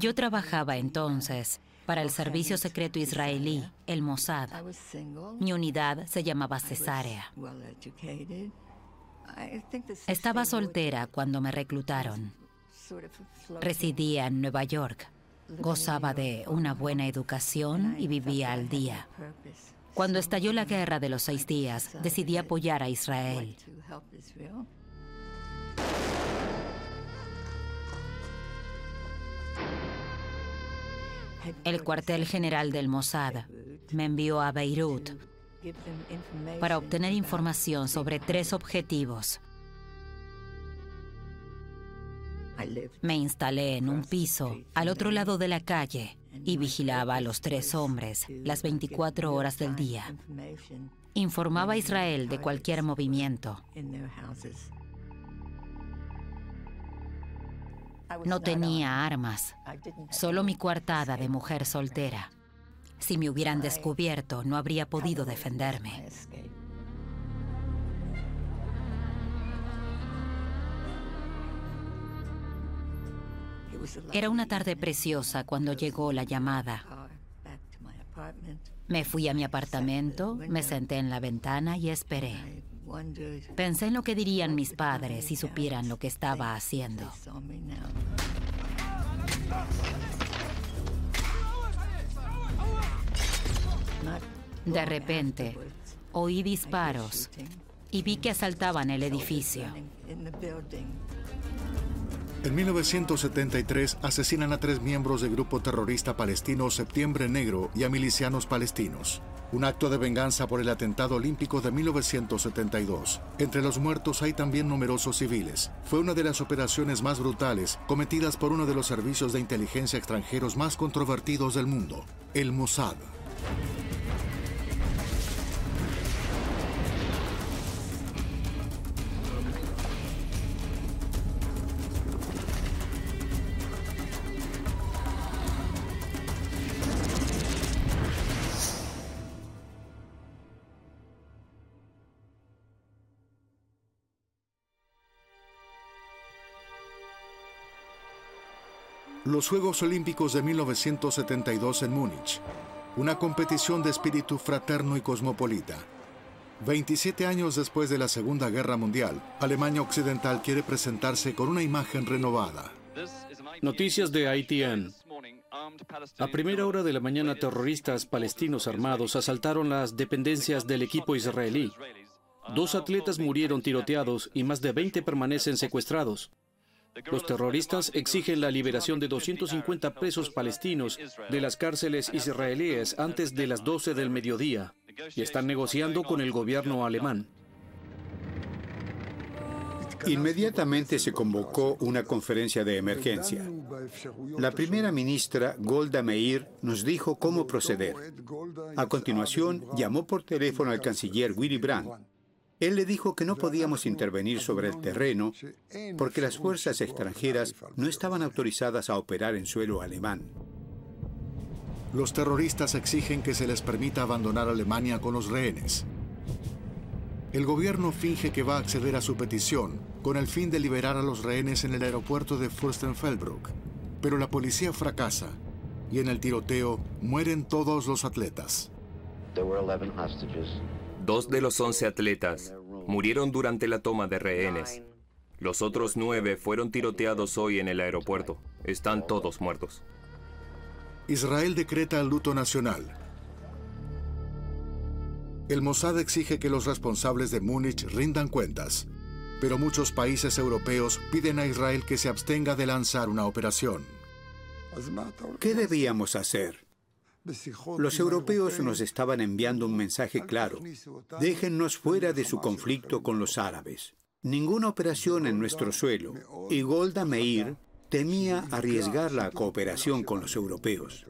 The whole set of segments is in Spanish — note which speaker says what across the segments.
Speaker 1: Yo trabajaba entonces para el servicio secreto israelí, el Mossad. Mi unidad se llamaba Cesárea. Estaba soltera cuando me reclutaron. Residía en Nueva York. Gozaba de una buena educación y vivía al día. Cuando estalló la guerra de los seis días, decidí apoyar a Israel. El cuartel general del Mossad me envió a Beirut para obtener información sobre tres objetivos. Me instalé en un piso al otro lado de la calle y vigilaba a los tres hombres las 24 horas del día. Informaba a Israel de cualquier movimiento. No tenía armas, solo mi coartada de mujer soltera. Si me hubieran descubierto, no habría podido defenderme. Era una tarde preciosa cuando llegó la llamada. Me fui a mi apartamento, me senté en la ventana y esperé. Pensé en lo que dirían mis padres si supieran lo que estaba haciendo. De repente, oí disparos y vi que asaltaban el edificio.
Speaker 2: En 1973 asesinan a tres miembros del grupo terrorista palestino Septiembre Negro y a milicianos palestinos. Un acto de venganza por el atentado olímpico de 1972. Entre los muertos hay también numerosos civiles. Fue una de las operaciones más brutales cometidas por uno de los servicios de inteligencia extranjeros más controvertidos del mundo, el Mossad. Los Juegos Olímpicos de 1972 en Múnich, una competición de espíritu fraterno y cosmopolita. 27 años después de la Segunda Guerra Mundial, Alemania Occidental quiere presentarse con una imagen renovada.
Speaker 3: Noticias de ITN. A primera hora de la mañana, terroristas palestinos armados asaltaron las dependencias del equipo israelí. Dos atletas murieron tiroteados y más de 20 permanecen secuestrados. Los terroristas exigen la liberación de 250 presos palestinos de las cárceles israelíes antes de las 12 del mediodía y están negociando con el gobierno alemán.
Speaker 4: Inmediatamente se convocó una conferencia de emergencia. La primera ministra Golda Meir nos dijo cómo proceder. A continuación, llamó por teléfono al canciller Willy Brandt él le dijo que no podíamos intervenir sobre el terreno porque las fuerzas extranjeras no estaban autorizadas a operar en suelo alemán.
Speaker 2: Los terroristas exigen que se les permita abandonar Alemania con los rehenes. El gobierno finge que va a acceder a su petición con el fin de liberar a los rehenes en el aeropuerto de Fürstenfeldbruck, pero la policía fracasa y en el tiroteo mueren todos los atletas.
Speaker 5: Dos de los once atletas murieron durante la toma de rehenes. Los otros nueve fueron tiroteados hoy en el aeropuerto. Están todos muertos.
Speaker 2: Israel decreta el luto nacional. El Mossad exige que los responsables de Múnich rindan cuentas, pero muchos países europeos piden a Israel que se abstenga de lanzar una operación.
Speaker 4: ¿Qué debíamos hacer? Los europeos nos estaban enviando un mensaje claro. Déjennos fuera de su conflicto con los árabes. Ninguna operación en nuestro suelo. Y Golda Meir temía arriesgar la cooperación con los europeos.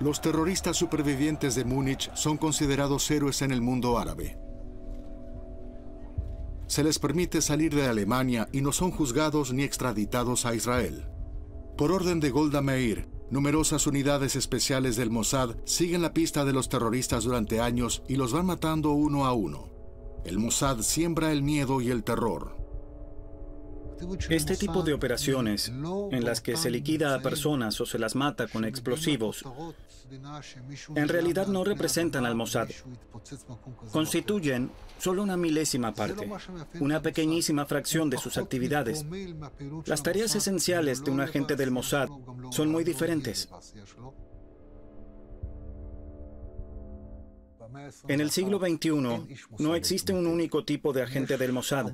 Speaker 2: Los terroristas supervivientes de Múnich son considerados héroes en el mundo árabe. Se les permite salir de Alemania y no son juzgados ni extraditados a Israel. Por orden de Golda Meir, Numerosas unidades especiales del Mossad siguen la pista de los terroristas durante años y los van matando uno a uno. El Mossad siembra el miedo y el terror.
Speaker 6: Este tipo de operaciones, en las que se liquida a personas o se las mata con explosivos, en realidad no representan al Mossad. Constituyen solo una milésima parte, una pequeñísima fracción de sus actividades. Las tareas esenciales de un agente del Mossad son muy diferentes. En el siglo XXI no existe un único tipo de agente del Mossad.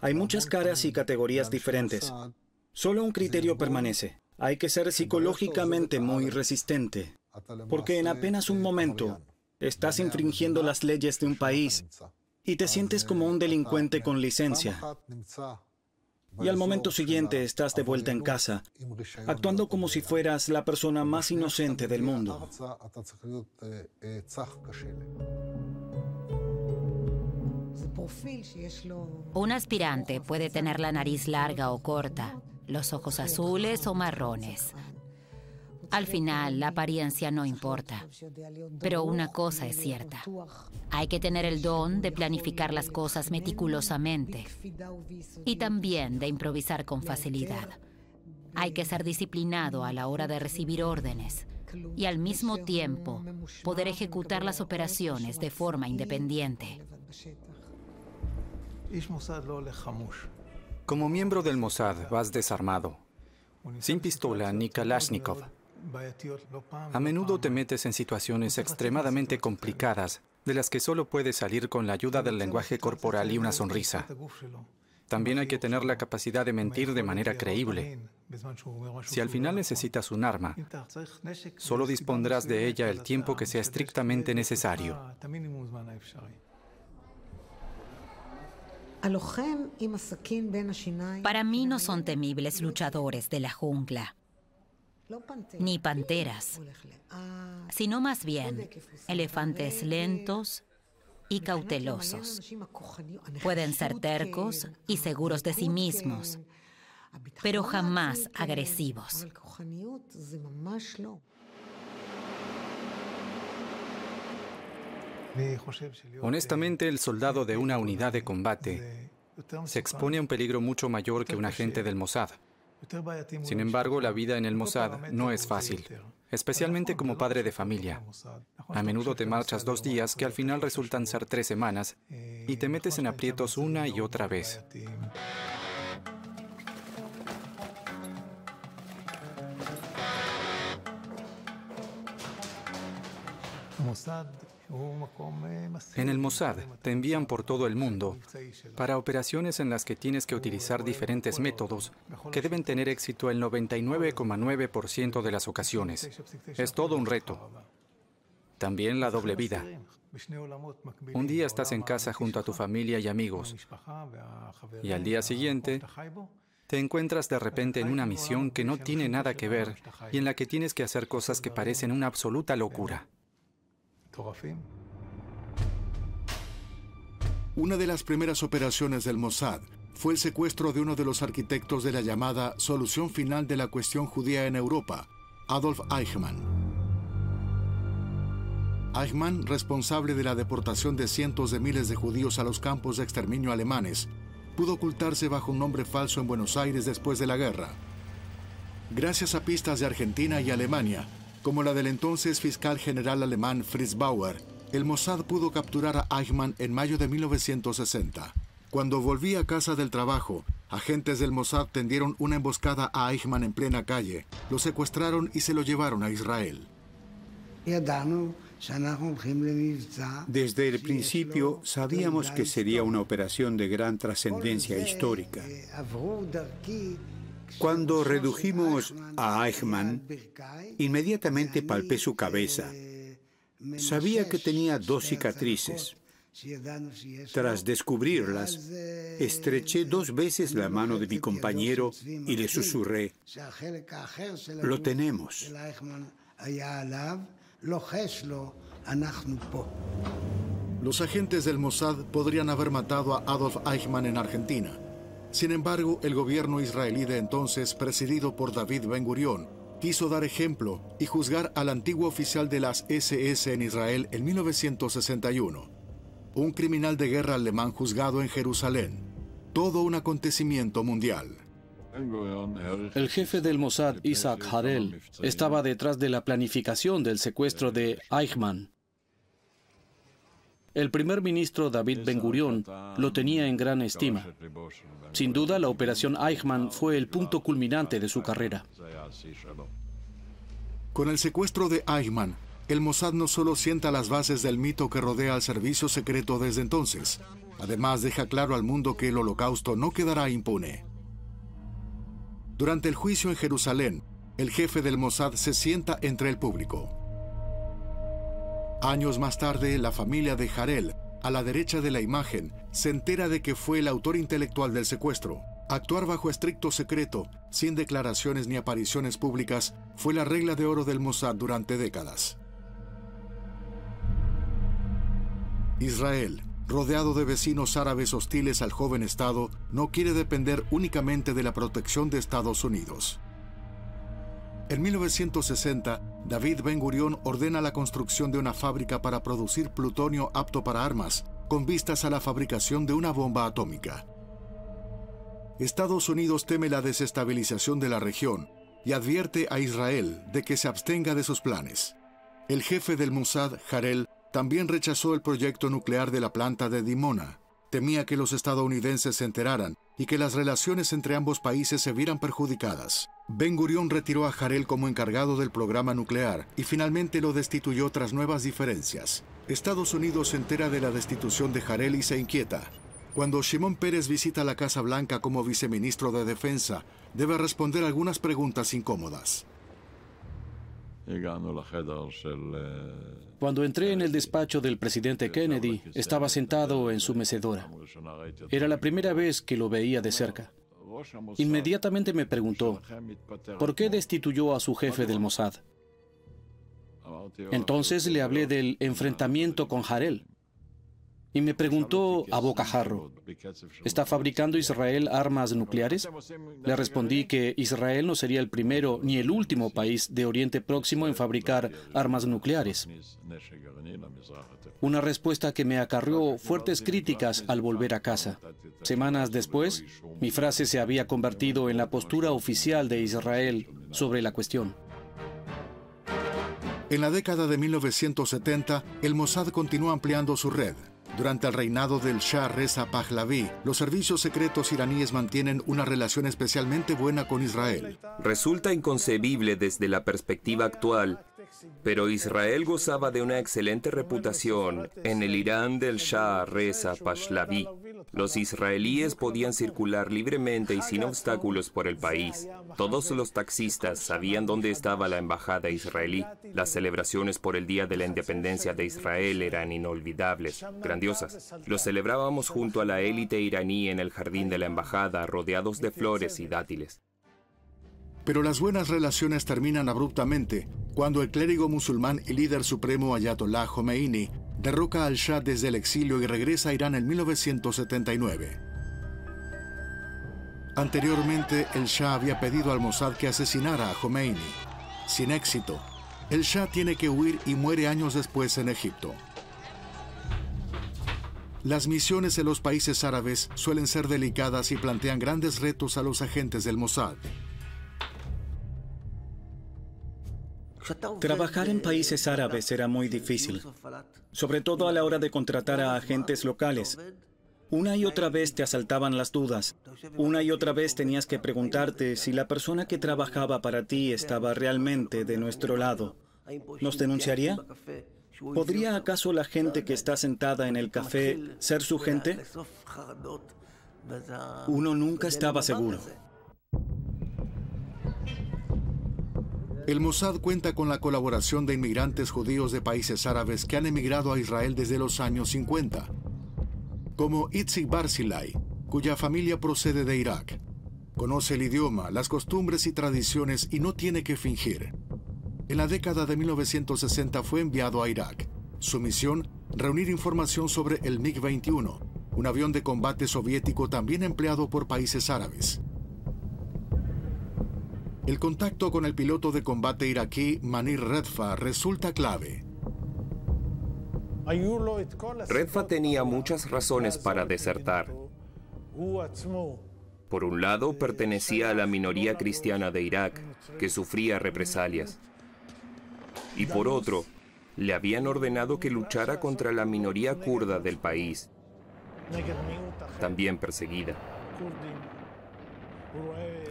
Speaker 6: Hay muchas caras y categorías diferentes. Solo un criterio permanece. Hay que ser psicológicamente muy resistente, porque en apenas un momento estás infringiendo las leyes de un país y te sientes como un delincuente con licencia y al momento siguiente estás de vuelta en casa, actuando como si fueras la persona más inocente del mundo.
Speaker 1: Un aspirante puede tener la nariz larga o corta, los ojos azules o marrones, al final, la apariencia no importa. Pero una cosa es cierta. Hay que tener el don de planificar las cosas meticulosamente y también de improvisar con facilidad. Hay que ser disciplinado a la hora de recibir órdenes y al mismo tiempo poder ejecutar las operaciones de forma independiente.
Speaker 7: Como miembro del Mossad vas desarmado, sin pistola ni Kalashnikov. A menudo te metes en situaciones extremadamente complicadas de las que solo puedes salir con la ayuda del lenguaje corporal y una sonrisa. También hay que tener la capacidad de mentir de manera creíble. Si al final necesitas un arma, solo dispondrás de ella el tiempo que sea estrictamente necesario.
Speaker 1: Para mí no son temibles luchadores de la jungla ni panteras, sino más bien elefantes lentos y cautelosos. Pueden ser tercos y seguros de sí mismos, pero jamás agresivos.
Speaker 7: Honestamente, el soldado de una unidad de combate se expone a un peligro mucho mayor que un agente del Mossad. Sin embargo, la vida en el Mossad no es fácil, especialmente como padre de familia. A menudo te marchas dos días que al final resultan ser tres semanas y te metes en aprietos una y otra vez. En el Mossad te envían por todo el mundo para operaciones en las que tienes que utilizar diferentes métodos que deben tener éxito el 99,9% de las ocasiones. Es todo un reto. También la doble vida. Un día estás en casa junto a tu familia y amigos y al día siguiente te encuentras de repente en una misión que no tiene nada que ver y en la que tienes que hacer cosas que parecen una absoluta locura.
Speaker 2: Una de las primeras operaciones del Mossad fue el secuestro de uno de los arquitectos de la llamada solución final de la cuestión judía en Europa, Adolf Eichmann. Eichmann, responsable de la deportación de cientos de miles de judíos a los campos de exterminio alemanes, pudo ocultarse bajo un nombre falso en Buenos Aires después de la guerra. Gracias a pistas de Argentina y Alemania, como la del entonces fiscal general alemán Fritz Bauer, el Mossad pudo capturar a Eichmann en mayo de 1960. Cuando volvía a casa del trabajo, agentes del Mossad tendieron una emboscada a Eichmann en plena calle, lo secuestraron y se lo llevaron a Israel.
Speaker 4: Desde el principio sabíamos que sería una operación de gran trascendencia histórica. Cuando redujimos a Eichmann, inmediatamente palpé su cabeza. Sabía que tenía dos cicatrices. Tras descubrirlas, estreché dos veces la mano de mi compañero y le susurré, lo tenemos.
Speaker 2: Los agentes del Mossad podrían haber matado a Adolf Eichmann en Argentina sin embargo, el gobierno israelí de entonces, presidido por David Ben Gurión, quiso dar ejemplo y juzgar al antiguo oficial de las SS en Israel en 1961, un criminal de guerra alemán juzgado en Jerusalén. todo un acontecimiento mundial.
Speaker 3: El jefe del Mossad, Isaac Harel, estaba detrás de la planificación del secuestro de Eichmann. El primer ministro David Ben Gurion lo tenía en gran estima. Sin duda, la operación Eichmann fue el punto culminante de su carrera.
Speaker 2: Con el secuestro de Eichmann, el Mossad no solo sienta las bases del mito que rodea al servicio secreto desde entonces, además deja claro al mundo que el holocausto no quedará impune. Durante el juicio en Jerusalén, el jefe del Mossad se sienta entre el público. Años más tarde, la familia de Harel, a la derecha de la imagen, se entera de que fue el autor intelectual del secuestro. Actuar bajo estricto secreto, sin declaraciones ni apariciones públicas, fue la regla de oro del Mossad durante décadas. Israel, rodeado de vecinos árabes hostiles al joven Estado, no quiere depender únicamente de la protección de Estados Unidos. En 1960, David Ben Gurion ordena la construcción de una fábrica para producir plutonio apto para armas, con vistas a la fabricación de una bomba atómica. Estados Unidos teme la desestabilización de la región y advierte a Israel de que se abstenga de sus planes. El jefe del Mossad, Harel, también rechazó el proyecto nuclear de la planta de Dimona. Temía que los estadounidenses se enteraran y que las relaciones entre ambos países se vieran perjudicadas. Ben Gurion retiró a Harel como encargado del programa nuclear y finalmente lo destituyó tras nuevas diferencias. Estados Unidos se entera de la destitución de Harel y se inquieta. Cuando Shimon Pérez visita la Casa Blanca como viceministro de Defensa, debe responder algunas preguntas incómodas.
Speaker 3: Cuando entré en el despacho del presidente Kennedy, estaba sentado en su mecedora. Era la primera vez que lo veía de cerca. Inmediatamente me preguntó, ¿por qué destituyó a su jefe del Mossad? Entonces le hablé del enfrentamiento con Harel y me preguntó a bocajarro, ¿está fabricando Israel armas nucleares? Le respondí que Israel no sería el primero ni el último país de Oriente Próximo en fabricar armas nucleares. Una respuesta que me acarrió fuertes críticas al volver a casa. Semanas después, mi frase se había convertido en la postura oficial de Israel sobre la cuestión.
Speaker 2: En la década de 1970, el Mossad continuó ampliando su red. Durante el reinado del Shah Reza Pahlavi, los servicios secretos iraníes mantienen una relación especialmente buena con Israel.
Speaker 5: Resulta inconcebible desde la perspectiva actual pero Israel gozaba de una excelente reputación en el Irán del Shah Reza Pahlavi. Los israelíes podían circular libremente y sin obstáculos por el país. Todos los taxistas sabían dónde estaba la embajada israelí. Las celebraciones por el Día de la Independencia de Israel eran inolvidables, grandiosas. Lo celebrábamos junto a la élite iraní en el jardín de la embajada, rodeados de flores y dátiles.
Speaker 2: Pero las buenas relaciones terminan abruptamente cuando el clérigo musulmán y líder supremo Ayatollah Khomeini derroca al Shah desde el exilio y regresa a Irán en 1979. Anteriormente, el Shah había pedido al Mossad que asesinara a Khomeini. Sin éxito, el Shah tiene que huir y muere años después en Egipto. Las misiones en los países árabes suelen ser delicadas y plantean grandes retos a los agentes del Mossad.
Speaker 6: Trabajar en países árabes era muy difícil, sobre todo a la hora de contratar a agentes locales. Una y otra vez te asaltaban las dudas. Una y otra vez tenías que preguntarte si la persona que trabajaba para ti estaba realmente de nuestro lado. ¿Nos denunciaría? ¿Podría acaso la gente que está sentada en el café ser su gente? Uno nunca estaba seguro.
Speaker 2: El Mossad cuenta con la colaboración de inmigrantes judíos de países árabes que han emigrado a Israel desde los años 50, como Itzik Barzilai, cuya familia procede de Irak. Conoce el idioma, las costumbres y tradiciones y no tiene que fingir. En la década de 1960 fue enviado a Irak. Su misión, reunir información sobre el MiG-21, un avión de combate soviético también empleado por países árabes. El contacto con el piloto de combate iraquí Manir Redfa resulta clave.
Speaker 5: Redfa tenía muchas razones para desertar. Por un lado, pertenecía a la minoría cristiana de Irak, que sufría represalias. Y por otro, le habían ordenado que luchara contra la minoría kurda del país, también perseguida.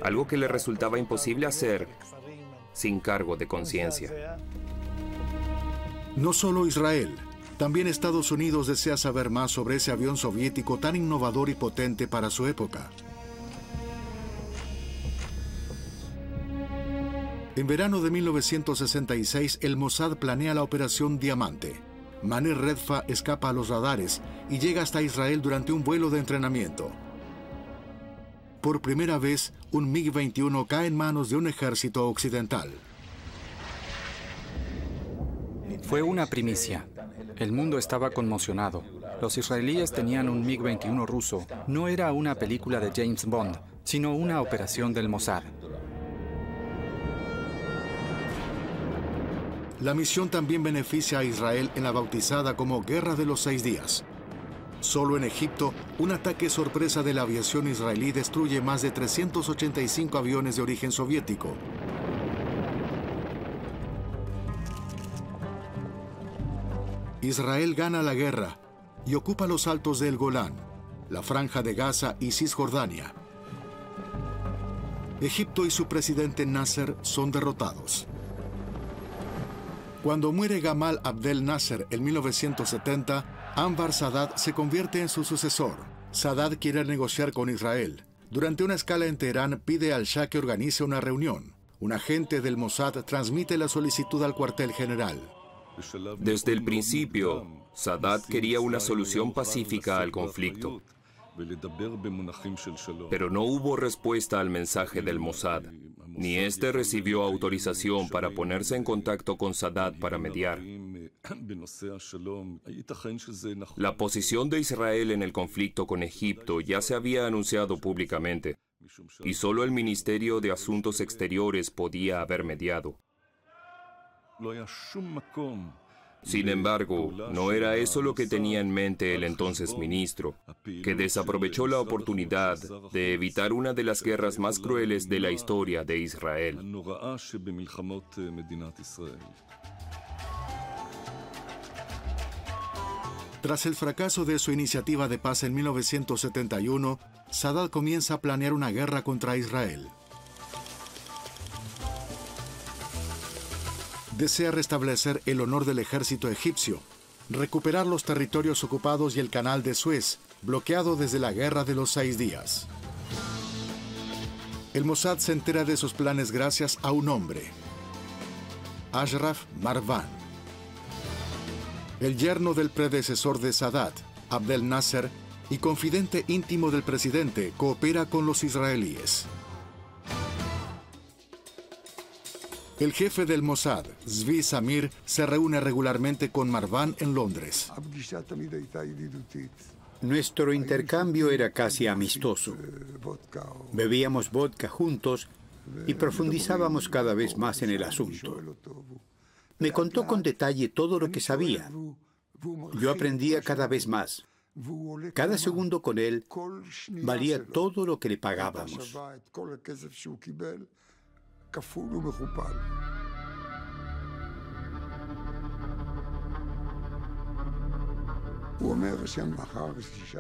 Speaker 5: Algo que le resultaba imposible hacer sin cargo de conciencia.
Speaker 2: No solo Israel, también Estados Unidos desea saber más sobre ese avión soviético tan innovador y potente para su época. En verano de 1966, el Mossad planea la Operación Diamante. Maner Redfa escapa a los radares y llega hasta Israel durante un vuelo de entrenamiento. Por primera vez, un MiG-21 cae en manos de un ejército occidental.
Speaker 7: Fue una primicia. El mundo estaba conmocionado. Los israelíes tenían un MiG-21 ruso. No era una película de James Bond, sino una operación del Mossad.
Speaker 2: La misión también beneficia a Israel en la bautizada como Guerra de los Seis Días. Solo en Egipto, un ataque sorpresa de la aviación israelí destruye más de 385 aviones de origen soviético. Israel gana la guerra y ocupa los altos del Golán, la franja de Gaza y Cisjordania. Egipto y su presidente Nasser son derrotados. Cuando muere Gamal Abdel Nasser en 1970, Anwar Sadat se convierte en su sucesor. Sadat quiere negociar con Israel. Durante una escala en Teherán pide al Shah que organice una reunión. Un agente del Mossad transmite la solicitud al cuartel general.
Speaker 5: Desde el principio, Sadat quería una solución pacífica al conflicto. Pero no hubo respuesta al mensaje del Mossad ni éste recibió autorización para ponerse en contacto con Sadat para mediar. La posición de Israel en el conflicto con Egipto ya se había anunciado públicamente, y solo el Ministerio de Asuntos Exteriores podía haber mediado. Sin embargo, no era eso lo que tenía en mente el entonces ministro, que desaprovechó la oportunidad de evitar una de las guerras más crueles de la historia de Israel.
Speaker 2: Tras el fracaso de su iniciativa de paz en 1971, Sadat comienza a planear una guerra contra Israel. desea restablecer el honor del ejército egipcio, recuperar los territorios ocupados y el canal de Suez, bloqueado desde la Guerra de los Seis Días. El Mossad se entera de sus planes gracias a un hombre, Ashraf Marwan. El yerno del predecesor de Sadat, Abdel Nasser, y confidente íntimo del presidente, coopera con los israelíes. El jefe del Mossad, Zvi Samir, se reúne regularmente con Marwan en Londres.
Speaker 4: Nuestro intercambio era casi amistoso. Bebíamos vodka juntos y profundizábamos cada vez más en el asunto. Me contó con detalle todo lo que sabía. Yo aprendía cada vez más. Cada segundo con él valía todo lo que le pagábamos.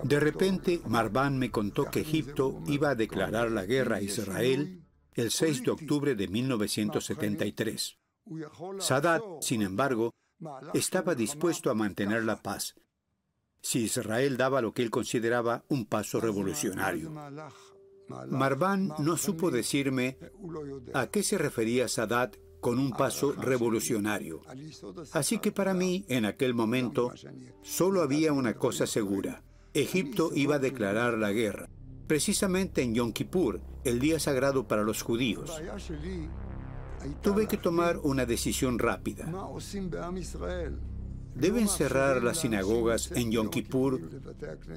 Speaker 4: De repente, Marván me contó que Egipto iba a declarar la guerra a Israel el 6 de octubre de 1973. Sadat, sin embargo, estaba dispuesto a mantener la paz si Israel daba lo que él consideraba un paso revolucionario. Marván no supo decirme a qué se refería Sadat con un paso revolucionario. Así que para mí, en aquel momento, solo había una cosa segura. Egipto iba a declarar la guerra, precisamente en Yom Kippur, el día sagrado para los judíos. Tuve que tomar una decisión rápida. ¿Deben cerrar las sinagogas en Yom Kippur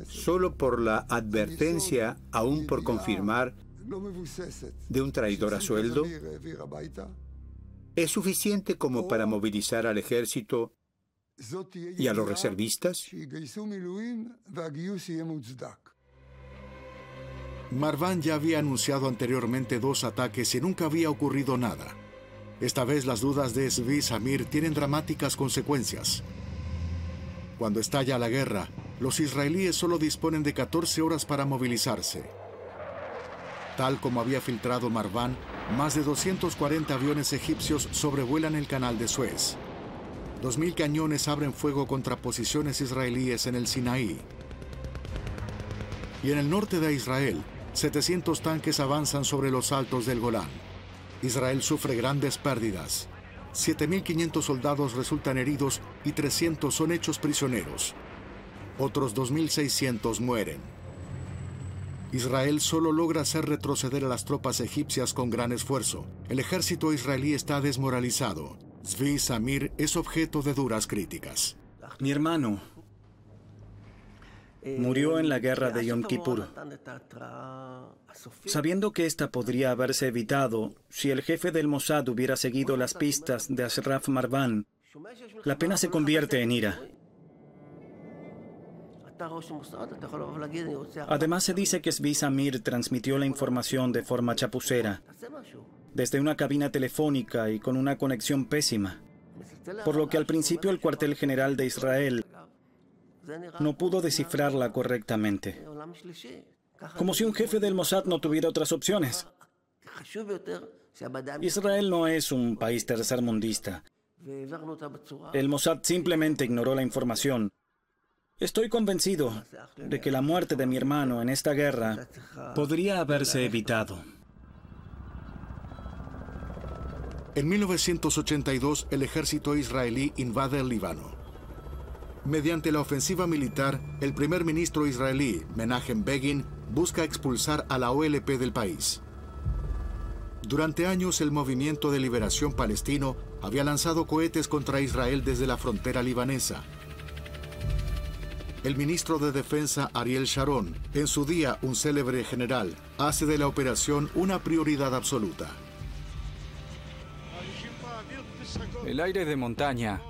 Speaker 4: solo por la advertencia, aún por confirmar, de un traidor a sueldo? ¿Es suficiente como para movilizar al ejército y a los reservistas?
Speaker 2: Marwan ya había anunciado anteriormente dos ataques y nunca había ocurrido nada. Esta vez las dudas de Zvi Samir tienen dramáticas consecuencias. Cuando estalla la guerra, los israelíes solo disponen de 14 horas para movilizarse. Tal como había filtrado Marwan, más de 240 aviones egipcios sobrevuelan el canal de Suez. 2.000 cañones abren fuego contra posiciones israelíes en el Sinaí. Y en el norte de Israel, 700 tanques avanzan sobre los altos del Golán. Israel sufre grandes pérdidas. 7.500 soldados resultan heridos y 300 son hechos prisioneros. Otros 2.600 mueren. Israel solo logra hacer retroceder a las tropas egipcias con gran esfuerzo. El ejército israelí está desmoralizado. Zvi Samir es objeto de duras críticas.
Speaker 6: Mi hermano murió en la guerra de Yom Kippur. Sabiendo que esta podría haberse evitado si el jefe del Mossad hubiera seguido las pistas de Ashraf Marwan, la pena se convierte en ira. Además se dice que Svi Samir transmitió la información de forma chapucera, desde una cabina telefónica y con una conexión pésima, por lo que al principio el cuartel general de Israel no pudo descifrarla correctamente. Como si un jefe del Mossad no tuviera otras opciones. Israel no es un país tercermundista. El Mossad simplemente ignoró la información Estoy convencido de que la muerte de mi hermano en esta guerra podría haberse evitado.
Speaker 2: En 1982, el ejército israelí invade el Líbano. Mediante la ofensiva militar, el primer ministro israelí, Menachem Begin, busca expulsar a la OLP del país. Durante años, el Movimiento de Liberación Palestino había lanzado cohetes contra Israel desde la frontera libanesa, el ministro de Defensa Ariel Sharon, en su día un célebre general, hace de la operación una prioridad absoluta.
Speaker 7: El aire de montaña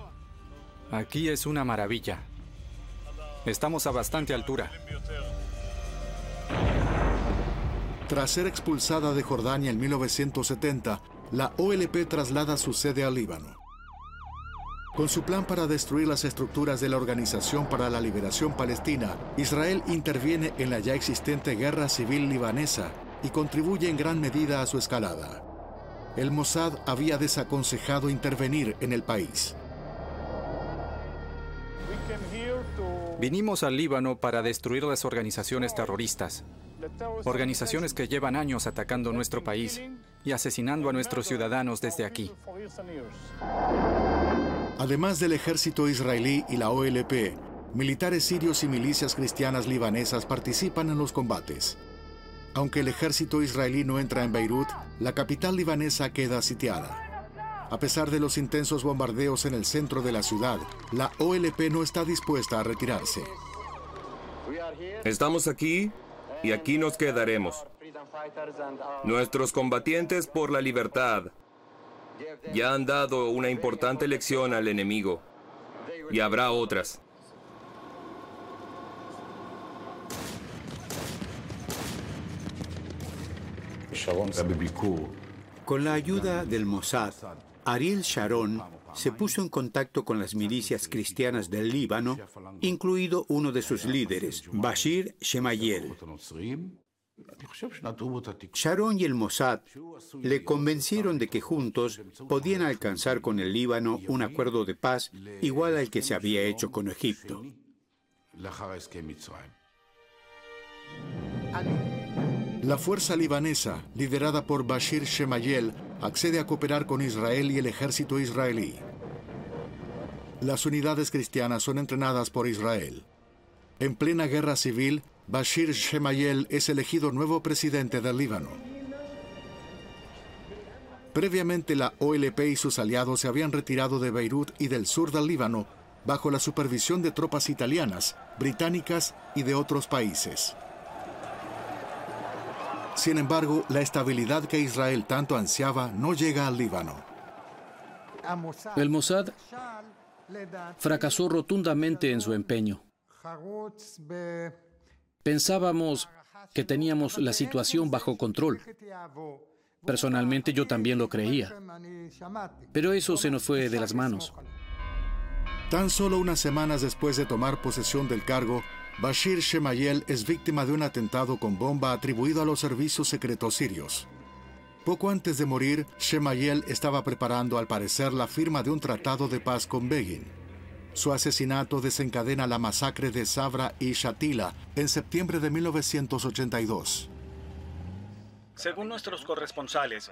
Speaker 7: aquí es una maravilla. Estamos a bastante altura.
Speaker 2: Tras ser expulsada de Jordania en 1970, la OLP traslada su sede al Líbano. Con su plan para destruir las estructuras de la Organización para la Liberación Palestina, Israel interviene en la ya existente guerra civil libanesa y contribuye en gran medida a su escalada. El Mossad había desaconsejado intervenir en el país.
Speaker 7: Vinimos al Líbano para destruir las organizaciones terroristas, organizaciones que llevan años atacando nuestro país y asesinando a nuestros ciudadanos desde aquí.
Speaker 2: Además del ejército israelí y la OLP, militares sirios y milicias cristianas libanesas participan en los combates. Aunque el ejército israelí no entra en Beirut, la capital libanesa queda sitiada. A pesar de los intensos bombardeos en el centro de la ciudad, la OLP no está dispuesta a retirarse.
Speaker 5: Estamos aquí y aquí nos quedaremos. Nuestros combatientes por la libertad, ya han dado una importante lección al enemigo y habrá otras.
Speaker 4: Con la ayuda del Mossad, Ariel Sharon se puso en contacto con las milicias cristianas del Líbano, incluido uno de sus líderes, Bashir Shemayel. Sharon y el Mossad le convencieron de que juntos podían alcanzar con el Líbano un acuerdo de paz igual al que se había hecho con Egipto.
Speaker 2: La fuerza libanesa, liderada por Bashir Shemayel, accede a cooperar con Israel y el ejército israelí. Las unidades cristianas son entrenadas por Israel. En plena guerra civil, Bashir Shemayel es elegido nuevo presidente del Líbano. Previamente la OLP y sus aliados se habían retirado de Beirut y del sur del Líbano bajo la supervisión de tropas italianas, británicas y de otros países. Sin embargo, la estabilidad que Israel tanto ansiaba no llega al Líbano.
Speaker 3: El Mossad fracasó rotundamente en su empeño. Pensábamos que teníamos la situación bajo control. Personalmente yo también lo creía. Pero eso se nos fue de las manos.
Speaker 2: Tan solo unas semanas después de tomar posesión del cargo, Bashir Shemayel es víctima de un atentado con bomba atribuido a los servicios secretos sirios. Poco antes de morir, Shemayel estaba preparando al parecer la firma de un tratado de paz con Begin. Su asesinato desencadena la masacre de Sabra y Shatila en septiembre de 1982.
Speaker 6: Según nuestros corresponsales,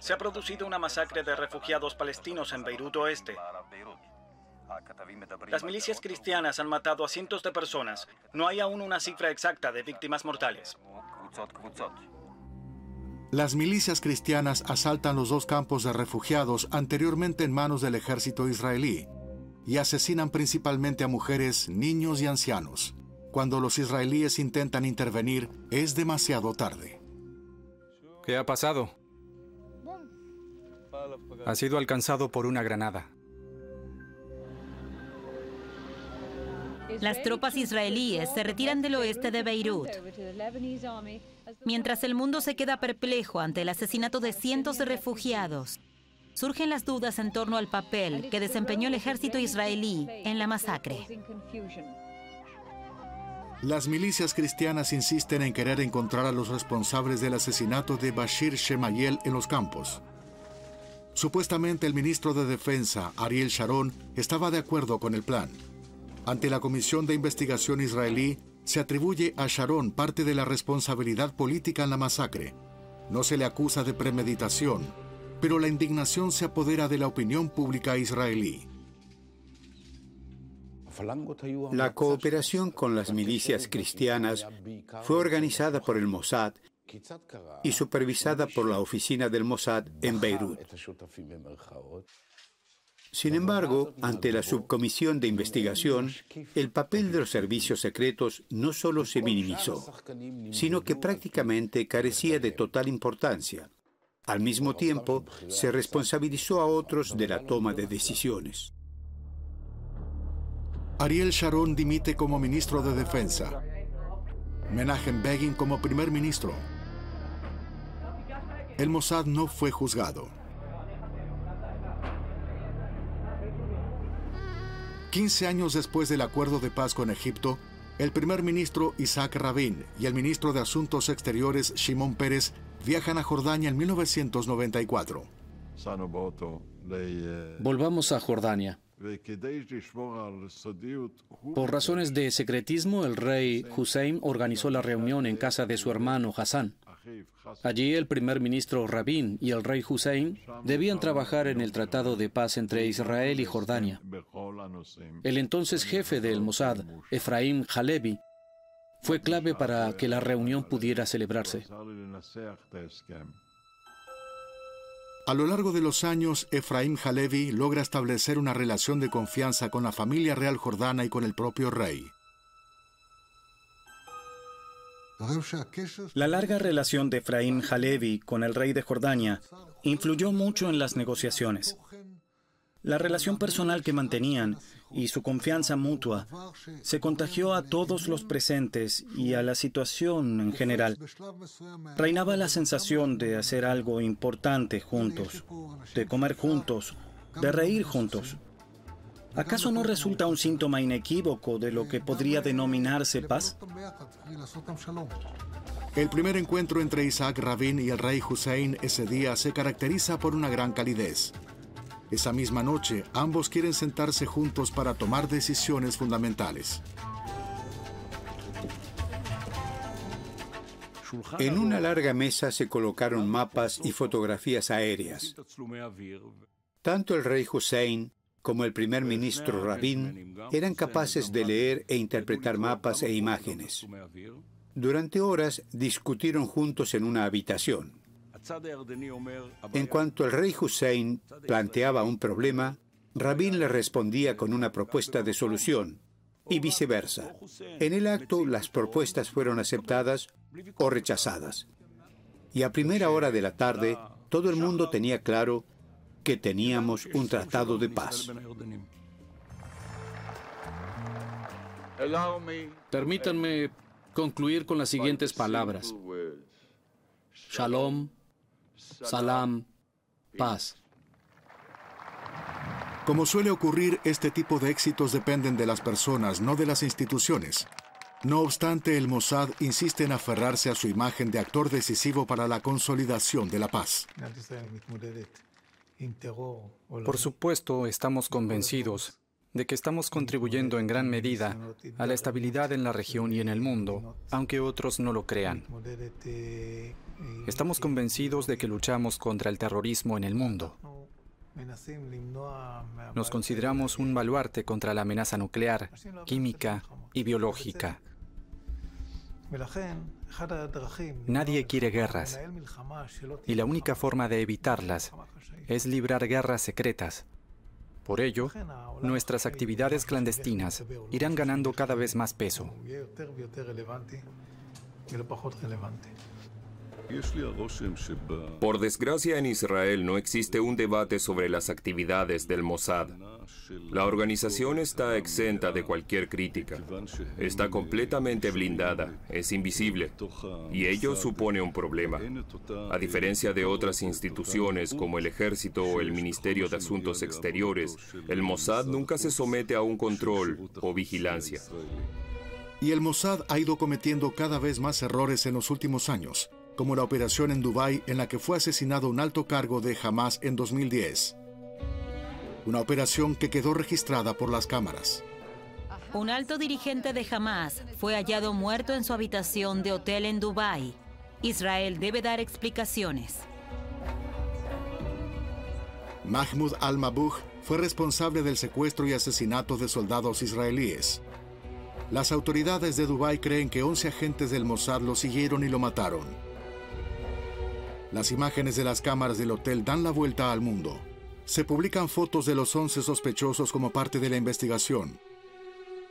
Speaker 6: se ha producido una masacre de refugiados palestinos en Beirut Oeste. Las milicias cristianas han matado a cientos de personas. No hay aún una cifra exacta de víctimas mortales.
Speaker 2: Las milicias cristianas asaltan los dos campos de refugiados anteriormente en manos del ejército israelí y asesinan principalmente a mujeres, niños y ancianos. Cuando los israelíes intentan intervenir, es demasiado tarde.
Speaker 7: ¿Qué ha pasado? Ha sido alcanzado por una granada.
Speaker 1: Las tropas israelíes se retiran del oeste de Beirut. Mientras el mundo se queda perplejo ante el asesinato de cientos de refugiados, surgen las dudas en torno al papel que desempeñó el ejército israelí en la masacre.
Speaker 2: Las milicias cristianas insisten en querer encontrar a los responsables del asesinato de Bashir Shemayel en los campos. Supuestamente el ministro de Defensa, Ariel Sharon, estaba de acuerdo con el plan. Ante la Comisión de Investigación israelí, se atribuye a Sharon parte de la responsabilidad política en la masacre. No se le acusa de premeditación, pero la indignación se apodera de la opinión pública israelí.
Speaker 4: La cooperación con las milicias cristianas fue organizada por el Mossad y supervisada por la oficina del Mossad en Beirut. Sin embargo, ante la subcomisión de investigación, el papel de los servicios secretos no solo se minimizó, sino que prácticamente carecía de total importancia. Al mismo tiempo, se responsabilizó a otros de la toma de decisiones.
Speaker 2: Ariel Sharon dimite como ministro de Defensa. Menachem Begin como primer ministro. El Mossad no fue juzgado. 15 años después del acuerdo de paz con Egipto, el primer ministro Isaac Rabin y el ministro de Asuntos Exteriores Shimon Pérez viajan a Jordania en 1994.
Speaker 3: Volvamos a Jordania. Por razones de secretismo, el rey Hussein organizó la reunión en casa de su hermano Hassan. Allí el primer ministro Rabin y el rey Hussein debían trabajar en el tratado de paz entre Israel y Jordania. El entonces jefe del Mossad, Efraim Halevi, fue clave para que la reunión pudiera celebrarse.
Speaker 2: A lo largo de los años, Efraim Halevi logra establecer una relación de confianza con la familia real jordana y con el propio rey.
Speaker 6: La larga relación de Efraim Halevi con el rey de Jordania influyó mucho en las negociaciones. La relación personal que mantenían y su confianza mutua se contagió a todos los presentes y a la situación en general. Reinaba la sensación de hacer algo importante juntos, de comer juntos, de reír juntos. ¿Acaso no resulta un síntoma inequívoco de lo que podría denominarse paz?
Speaker 2: El primer encuentro entre Isaac Rabin y el rey Hussein ese día se caracteriza por una gran calidez. Esa misma noche, ambos quieren sentarse juntos para tomar decisiones fundamentales.
Speaker 4: En una larga mesa se colocaron mapas y fotografías aéreas. Tanto el rey Hussein como el primer ministro Rabin eran capaces de leer e interpretar mapas e imágenes. Durante horas discutieron juntos en una habitación. En cuanto el rey Hussein planteaba un problema, Rabin le respondía con una propuesta de solución y viceversa. En el acto las propuestas fueron aceptadas o rechazadas. Y a primera hora de la tarde todo el mundo tenía claro que teníamos un tratado de paz.
Speaker 3: Permítanme concluir con las siguientes palabras. Shalom, salam, paz.
Speaker 2: Como suele ocurrir, este tipo de éxitos dependen de las personas, no de las instituciones. No obstante, el Mossad insiste en aferrarse a su imagen de actor decisivo para la consolidación de la paz.
Speaker 7: Por supuesto, estamos convencidos de que estamos contribuyendo en gran medida a la estabilidad en la región y en el mundo, aunque otros no lo crean. Estamos convencidos de que luchamos contra el terrorismo en el mundo. Nos consideramos un baluarte contra la amenaza nuclear, química y biológica. Nadie quiere guerras y la única forma de evitarlas es librar guerras secretas. Por ello, nuestras actividades clandestinas irán ganando cada vez más peso.
Speaker 5: Por desgracia en Israel no existe un debate sobre las actividades del Mossad. La organización está exenta de cualquier crítica. Está completamente blindada, es invisible, y ello supone un problema. A diferencia de otras instituciones como el Ejército o el Ministerio de Asuntos Exteriores, el Mossad nunca se somete a un control o vigilancia.
Speaker 2: Y el Mossad ha ido cometiendo cada vez más errores en los últimos años como la operación en Dubái en la que fue asesinado un alto cargo de Hamas en 2010. Una operación que quedó registrada por las cámaras.
Speaker 1: Un alto dirigente de Hamas fue hallado muerto en su habitación de hotel en Dubái. Israel debe dar explicaciones.
Speaker 2: Mahmoud al-Mabouh fue responsable del secuestro y asesinato de soldados israelíes. Las autoridades de Dubái creen que 11 agentes del Mossad lo siguieron y lo mataron. Las imágenes de las cámaras del hotel dan la vuelta al mundo. Se publican fotos de los 11 sospechosos como parte de la investigación.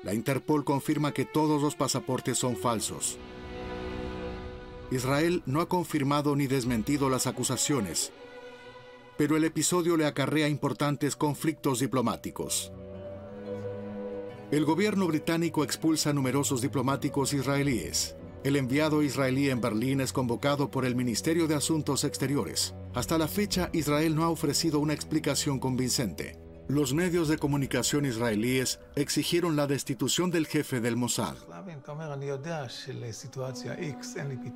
Speaker 2: La Interpol confirma que todos los pasaportes son falsos. Israel no ha confirmado ni desmentido las acusaciones, pero el episodio le acarrea importantes conflictos diplomáticos. El gobierno británico expulsa numerosos diplomáticos israelíes. El enviado israelí en Berlín es convocado por el Ministerio de Asuntos Exteriores. Hasta la fecha, Israel no ha ofrecido una explicación convincente. Los medios de comunicación israelíes exigieron la destitución del jefe del Mossad.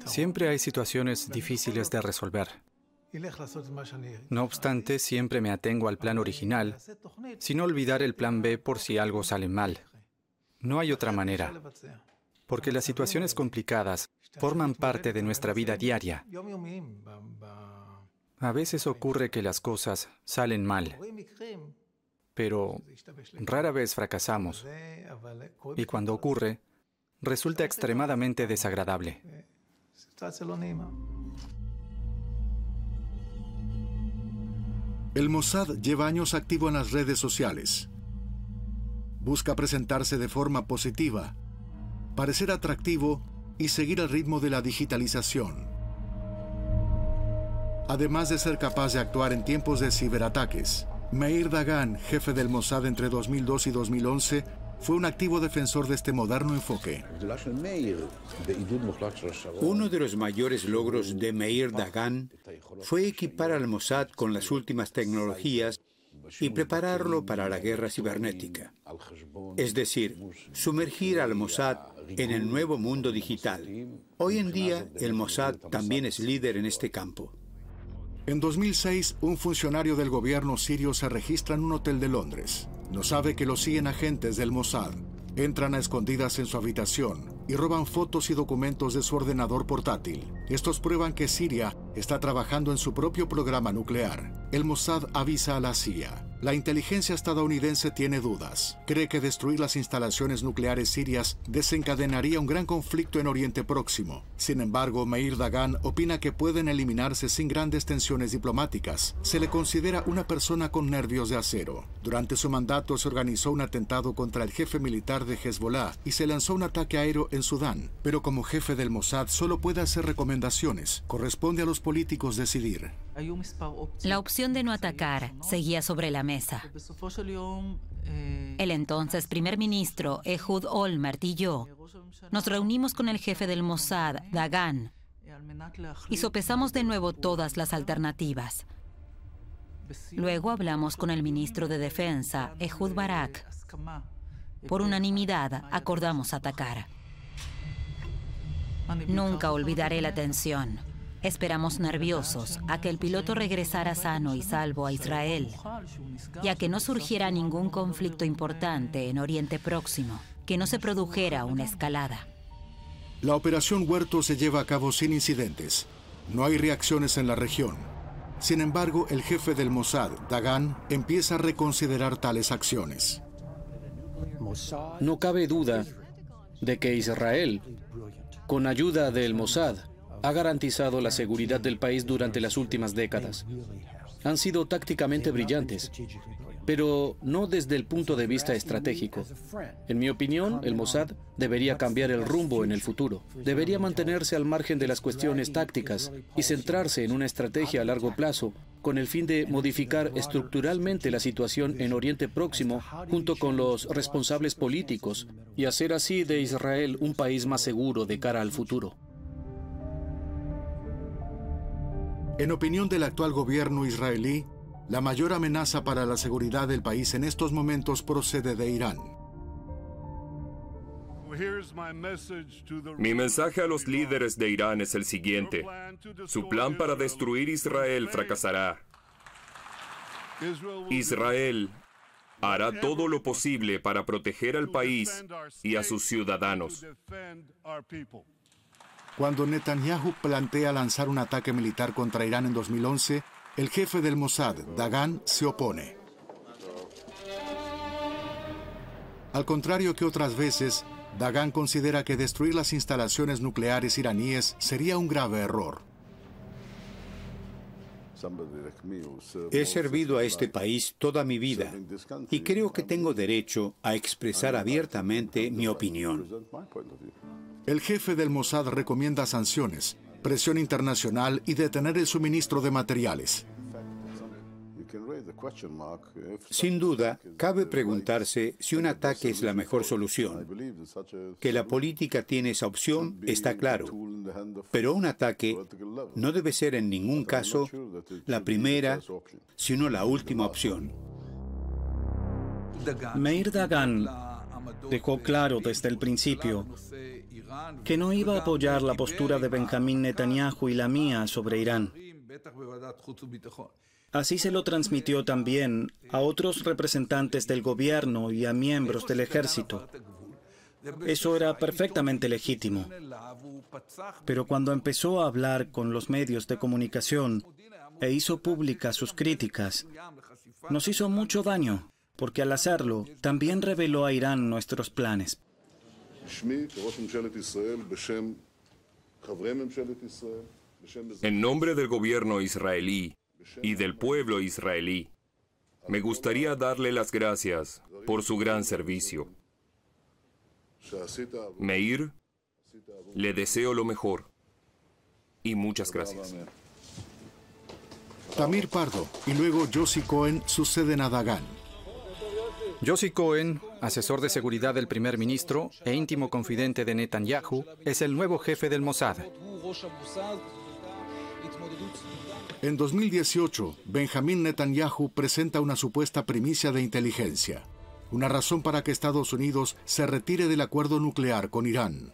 Speaker 7: Siempre hay situaciones difíciles de resolver. No obstante, siempre me atengo al plan original, sin olvidar el plan B por si algo sale mal. No hay otra manera porque las situaciones complicadas forman parte de nuestra vida diaria. A veces ocurre que las cosas salen mal, pero rara vez fracasamos. Y cuando ocurre, resulta extremadamente desagradable.
Speaker 2: El Mossad lleva años activo en las redes sociales. Busca presentarse de forma positiva parecer atractivo y seguir el ritmo de la digitalización. Además de ser capaz de actuar en tiempos de ciberataques, Meir Dagan, jefe del Mossad entre 2002 y 2011, fue un activo defensor de este moderno enfoque.
Speaker 4: Uno de los mayores logros de Meir Dagan fue equipar al Mossad con las últimas tecnologías y prepararlo para la guerra cibernética. Es decir, sumergir al Mossad en el nuevo mundo digital. Hoy en día, el Mossad también es líder en este campo.
Speaker 2: En 2006, un funcionario del gobierno sirio se registra en un hotel de Londres. No sabe que lo siguen agentes del Mossad. Entran a escondidas en su habitación y roban fotos y documentos de su ordenador portátil. Estos prueban que Siria está trabajando en su propio programa nuclear. El Mossad avisa a la CIA. La inteligencia estadounidense tiene dudas. Cree que destruir las instalaciones nucleares sirias desencadenaría un gran conflicto en Oriente Próximo. Sin embargo, Meir Dagan opina que pueden eliminarse sin grandes tensiones diplomáticas. Se le considera una persona con nervios de acero. Durante su mandato se organizó un atentado contra el jefe militar de Hezbollah y se lanzó un ataque aéreo en Sudán. Pero como jefe del Mossad solo puede hacer recomendaciones. Corresponde a los políticos decidir.
Speaker 1: La opción de no atacar seguía sobre la mesa. El entonces primer ministro Ehud Olmert y yo nos reunimos con el jefe del Mossad, Dagan, y sopesamos de nuevo todas las alternativas. Luego hablamos con el ministro de Defensa, Ehud Barak. Por unanimidad acordamos atacar. Nunca olvidaré la tensión. Esperamos nerviosos a que el piloto regresara sano y salvo a Israel y a que no surgiera ningún conflicto importante en Oriente Próximo, que no se produjera una escalada.
Speaker 2: La operación Huerto se lleva a cabo sin incidentes. No hay reacciones en la región. Sin embargo, el jefe del Mossad, Dagan, empieza a reconsiderar tales acciones.
Speaker 3: No cabe duda de que Israel, con ayuda del Mossad, ha garantizado la seguridad del país durante las últimas décadas. Han sido tácticamente brillantes, pero no desde el punto de vista estratégico. En mi opinión, el Mossad debería cambiar el rumbo en el futuro. Debería mantenerse al margen de las cuestiones tácticas y centrarse en una estrategia a largo plazo con el fin de modificar estructuralmente la situación en Oriente Próximo junto con los responsables políticos y hacer así de Israel un país más seguro de cara al futuro.
Speaker 2: En opinión del actual gobierno israelí, la mayor amenaza para la seguridad del país en estos momentos procede de Irán.
Speaker 5: Mi mensaje a los líderes de Irán es el siguiente. Su plan para destruir Israel fracasará. Israel hará todo lo posible para proteger al país y a sus ciudadanos.
Speaker 2: Cuando Netanyahu plantea lanzar un ataque militar contra Irán en 2011, el jefe del Mossad, Dagan, se opone. Al contrario que otras veces, Dagan considera que destruir las instalaciones nucleares iraníes sería un grave error.
Speaker 4: He servido a este país toda mi vida y creo que tengo derecho a expresar abiertamente mi opinión.
Speaker 2: El jefe del Mossad recomienda sanciones, presión internacional y detener el suministro de materiales.
Speaker 4: Sin duda, cabe preguntarse si un ataque es la mejor solución. Que la política tiene esa opción está claro, pero un ataque no debe ser en ningún caso la primera, sino la última opción.
Speaker 6: Meir Dagan dejó claro desde el principio que no iba a apoyar la postura de Benjamín Netanyahu y la mía sobre Irán. Así se lo transmitió también a otros representantes del gobierno y a miembros del ejército. Eso era perfectamente legítimo. Pero cuando empezó a hablar con los medios de comunicación e hizo públicas sus críticas, nos hizo mucho daño, porque al hacerlo también reveló a Irán nuestros planes.
Speaker 5: En nombre del gobierno israelí y del pueblo israelí, me gustaría darle las gracias por su gran servicio. Meir, le deseo lo mejor y muchas gracias.
Speaker 2: Tamir Pardo y luego Josie Cohen suceden a Dagan.
Speaker 7: Josie Cohen, asesor de seguridad del primer ministro e íntimo confidente de Netanyahu, es el nuevo jefe del Mossad.
Speaker 2: En 2018, Benjamín Netanyahu presenta una supuesta primicia de inteligencia, una razón para que Estados Unidos se retire del acuerdo nuclear con Irán.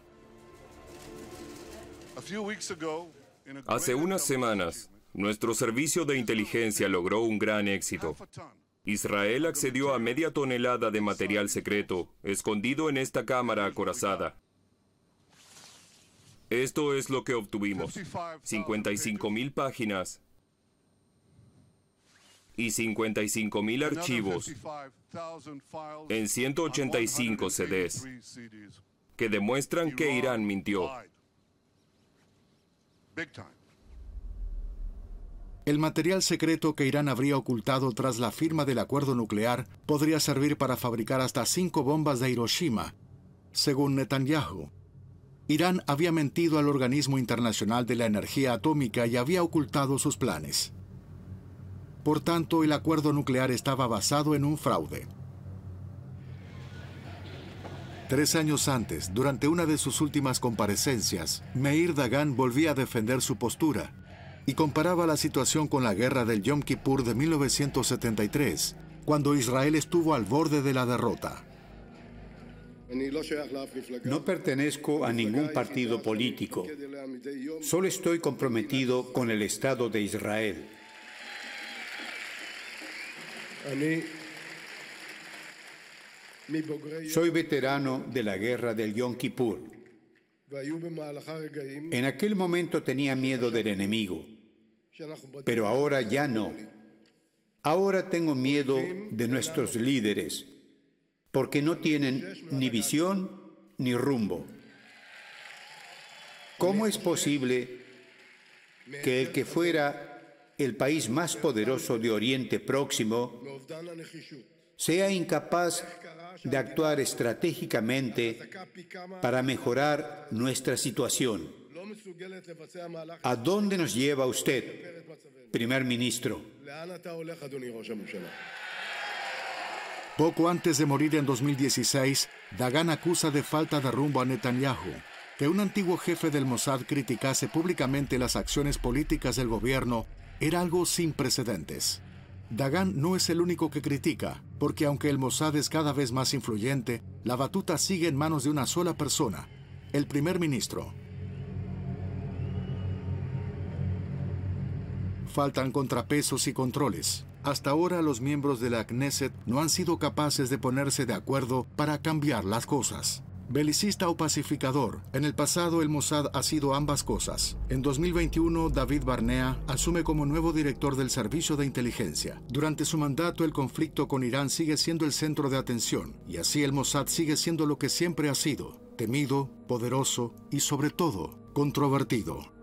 Speaker 5: Hace unas semanas, nuestro servicio de inteligencia logró un gran éxito. Israel accedió a media tonelada de material secreto, escondido en esta cámara acorazada. Esto es lo que obtuvimos. 55 mil páginas y 55 mil archivos en 185 CDs que demuestran que Irán mintió.
Speaker 2: El material secreto que Irán habría ocultado tras la firma del acuerdo nuclear podría servir para fabricar hasta cinco bombas de Hiroshima, según Netanyahu. Irán había mentido al organismo internacional de la energía atómica y había ocultado sus planes. Por tanto, el acuerdo nuclear estaba basado en un fraude. Tres años antes, durante una de sus últimas comparecencias, Meir Dagan volvía a defender su postura y comparaba la situación con la guerra del Yom Kippur de 1973, cuando Israel estuvo al borde de la derrota.
Speaker 4: No pertenezco a ningún partido político. Solo estoy comprometido con el Estado de Israel. Soy veterano de la guerra del Yom Kippur. En aquel momento tenía miedo del enemigo, pero ahora ya no. Ahora tengo miedo de nuestros líderes, porque no tienen ni visión ni rumbo. ¿Cómo es posible que el que fuera el país más poderoso de Oriente Próximo sea incapaz de actuar estratégicamente para mejorar nuestra situación. ¿A dónde nos lleva usted, primer ministro?
Speaker 2: Poco antes de morir en 2016, Dagan acusa de falta de rumbo a Netanyahu, que un antiguo jefe del Mossad criticase públicamente las acciones políticas del gobierno era algo sin precedentes. Dagan no es el único que critica, porque aunque el Mossad es cada vez más influyente, la batuta sigue en manos de una sola persona, el primer ministro. Faltan contrapesos y controles. Hasta ahora los miembros de la Knesset no han sido capaces de ponerse de acuerdo para cambiar las cosas. Belicista o pacificador, en el pasado el Mossad ha sido ambas cosas. En 2021, David Barnea asume como nuevo director del Servicio de Inteligencia. Durante su mandato, el conflicto con Irán sigue siendo el centro de atención, y así el Mossad sigue siendo lo que siempre ha sido, temido, poderoso y sobre todo, controvertido.